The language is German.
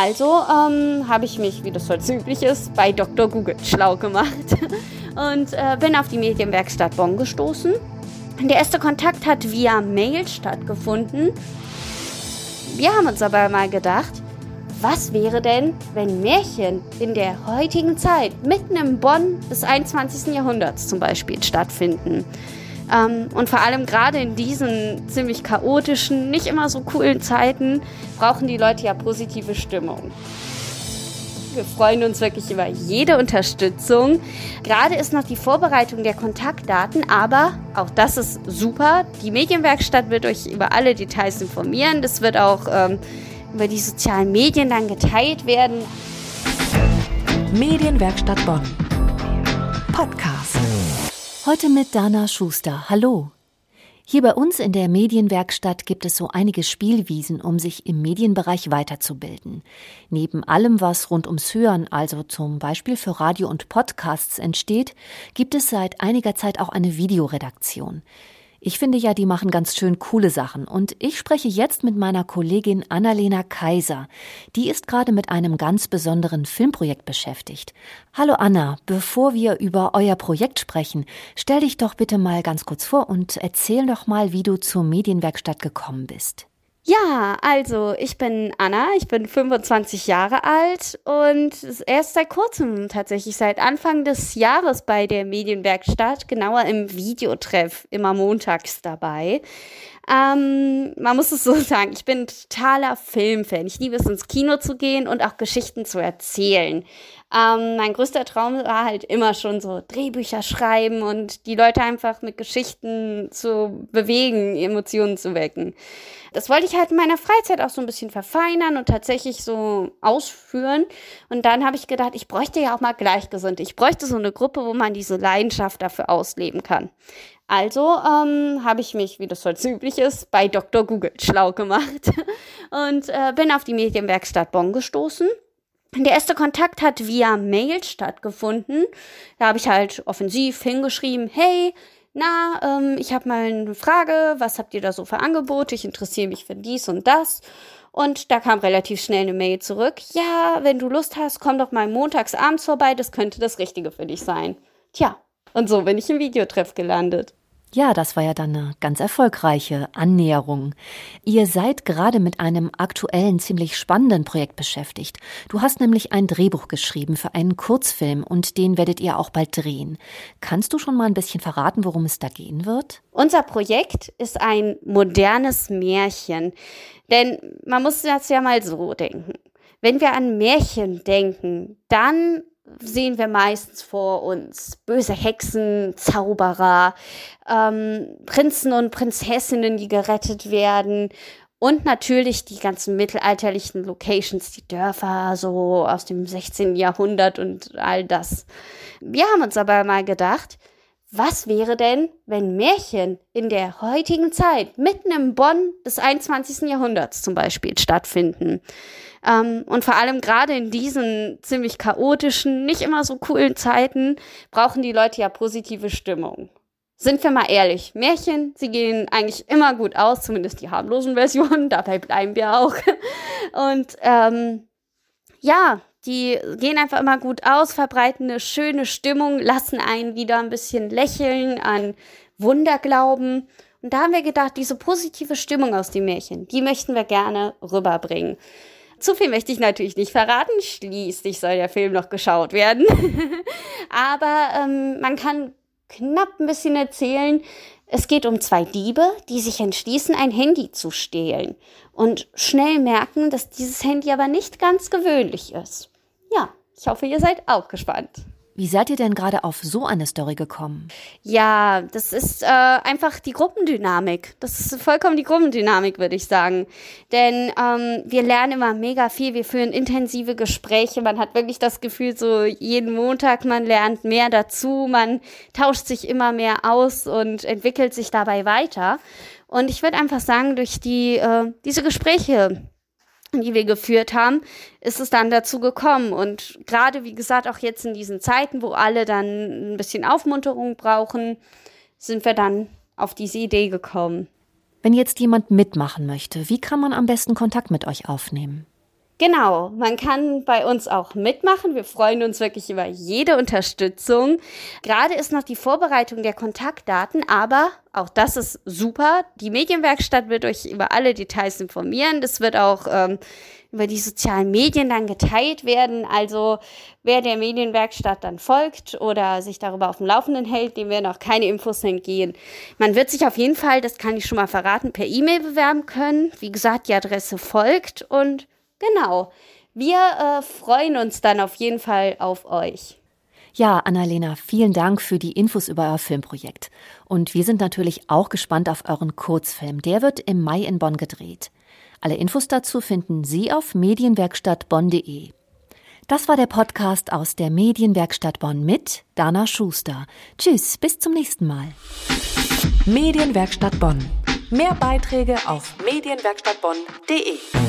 Also ähm, habe ich mich, wie das heute üblich ist, bei Dr. Google schlau gemacht und äh, bin auf die Medienwerkstatt Bonn gestoßen. Der erste Kontakt hat via Mail stattgefunden. Wir haben uns aber mal gedacht, was wäre denn, wenn Märchen in der heutigen Zeit, mitten im Bonn des 21. Jahrhunderts zum Beispiel, stattfinden? Ähm, und vor allem gerade in diesen ziemlich chaotischen, nicht immer so coolen Zeiten brauchen die Leute ja positive Stimmung. Wir freuen uns wirklich über jede Unterstützung. Gerade ist noch die Vorbereitung der Kontaktdaten, aber auch das ist super. Die Medienwerkstatt wird euch über alle Details informieren. Das wird auch ähm, über die sozialen Medien dann geteilt werden. Medienwerkstatt Bonn. Podcast. Heute mit Dana Schuster. Hallo. Hier bei uns in der Medienwerkstatt gibt es so einige Spielwiesen, um sich im Medienbereich weiterzubilden. Neben allem, was rund ums Hören, also zum Beispiel für Radio und Podcasts entsteht, gibt es seit einiger Zeit auch eine Videoredaktion. Ich finde ja, die machen ganz schön coole Sachen. Und ich spreche jetzt mit meiner Kollegin Annalena Kaiser. Die ist gerade mit einem ganz besonderen Filmprojekt beschäftigt. Hallo Anna, bevor wir über euer Projekt sprechen, stell dich doch bitte mal ganz kurz vor und erzähl doch mal, wie du zur Medienwerkstatt gekommen bist. Ja, also ich bin Anna, ich bin 25 Jahre alt und erst seit kurzem, tatsächlich seit Anfang des Jahres bei der Medienwerkstatt, genauer im Videotreff, immer montags dabei. Ähm, man muss es so sagen, ich bin totaler Filmfan. Ich liebe es, ins Kino zu gehen und auch Geschichten zu erzählen. Ähm, mein größter Traum war halt immer schon so Drehbücher schreiben und die Leute einfach mit Geschichten zu bewegen, Emotionen zu wecken. Das wollte ich halt in meiner Freizeit auch so ein bisschen verfeinern und tatsächlich so ausführen. Und dann habe ich gedacht, ich bräuchte ja auch mal Gleichgesinnte. Ich bräuchte so eine Gruppe, wo man diese Leidenschaft dafür ausleben kann. Also ähm, habe ich mich, wie das heute üblich ist, bei Dr. Google schlau gemacht und äh, bin auf die Medienwerkstatt Bonn gestoßen der erste Kontakt hat via Mail stattgefunden. Da habe ich halt offensiv hingeschrieben, hey, na, ähm, ich habe mal eine Frage, was habt ihr da so für Angebote? Ich interessiere mich für dies und das. Und da kam relativ schnell eine Mail zurück. Ja, wenn du Lust hast, komm doch mal montags abends vorbei, das könnte das Richtige für dich sein. Tja, und so bin ich im Videotreff gelandet. Ja, das war ja dann eine ganz erfolgreiche Annäherung. Ihr seid gerade mit einem aktuellen, ziemlich spannenden Projekt beschäftigt. Du hast nämlich ein Drehbuch geschrieben für einen Kurzfilm und den werdet ihr auch bald drehen. Kannst du schon mal ein bisschen verraten, worum es da gehen wird? Unser Projekt ist ein modernes Märchen. Denn man muss das ja mal so denken. Wenn wir an Märchen denken, dann sehen wir meistens vor uns böse Hexen, Zauberer, ähm, Prinzen und Prinzessinnen, die gerettet werden und natürlich die ganzen mittelalterlichen Locations, die Dörfer so aus dem 16. Jahrhundert und all das. Wir haben uns aber mal gedacht, was wäre denn, wenn Märchen in der heutigen Zeit, mitten im Bonn des 21. Jahrhunderts zum Beispiel, stattfinden? Ähm, und vor allem gerade in diesen ziemlich chaotischen, nicht immer so coolen Zeiten brauchen die Leute ja positive Stimmung. Sind wir mal ehrlich, Märchen, sie gehen eigentlich immer gut aus, zumindest die harmlosen Versionen, dabei bleiben wir auch. Und ähm, ja, die gehen einfach immer gut aus, verbreiten eine schöne Stimmung, lassen einen wieder ein bisschen lächeln, an Wunder glauben. Und da haben wir gedacht, diese positive Stimmung aus den Märchen, die möchten wir gerne rüberbringen. Zu viel möchte ich natürlich nicht verraten. Schließlich soll der Film noch geschaut werden. Aber ähm, man kann knapp ein bisschen erzählen. Es geht um zwei Diebe, die sich entschließen, ein Handy zu stehlen und schnell merken, dass dieses Handy aber nicht ganz gewöhnlich ist. Ja, ich hoffe, ihr seid auch gespannt. Wie seid ihr denn gerade auf so eine Story gekommen? Ja, das ist äh, einfach die Gruppendynamik. Das ist vollkommen die Gruppendynamik, würde ich sagen. Denn ähm, wir lernen immer mega viel, wir führen intensive Gespräche. Man hat wirklich das Gefühl, so jeden Montag, man lernt mehr dazu, man tauscht sich immer mehr aus und entwickelt sich dabei weiter. Und ich würde einfach sagen, durch die, äh, diese Gespräche, die wir geführt haben, ist es dann dazu gekommen. Und gerade, wie gesagt, auch jetzt in diesen Zeiten, wo alle dann ein bisschen Aufmunterung brauchen, sind wir dann auf diese Idee gekommen. Wenn jetzt jemand mitmachen möchte, wie kann man am besten Kontakt mit euch aufnehmen? Genau, man kann bei uns auch mitmachen. Wir freuen uns wirklich über jede Unterstützung. Gerade ist noch die Vorbereitung der Kontaktdaten, aber auch das ist super. Die Medienwerkstatt wird euch über alle Details informieren. Das wird auch ähm, über die sozialen Medien dann geteilt werden. Also wer der Medienwerkstatt dann folgt oder sich darüber auf dem Laufenden hält, dem werden auch keine Infos entgehen. Man wird sich auf jeden Fall, das kann ich schon mal verraten, per E-Mail bewerben können. Wie gesagt, die Adresse folgt und Genau. Wir äh, freuen uns dann auf jeden Fall auf euch. Ja, Annalena, vielen Dank für die Infos über euer Filmprojekt. Und wir sind natürlich auch gespannt auf euren Kurzfilm. Der wird im Mai in Bonn gedreht. Alle Infos dazu finden Sie auf medienwerkstattbonn.de. Das war der Podcast aus der Medienwerkstatt Bonn mit Dana Schuster. Tschüss, bis zum nächsten Mal. Medienwerkstatt Bonn. Mehr Beiträge auf medienwerkstattbonn.de.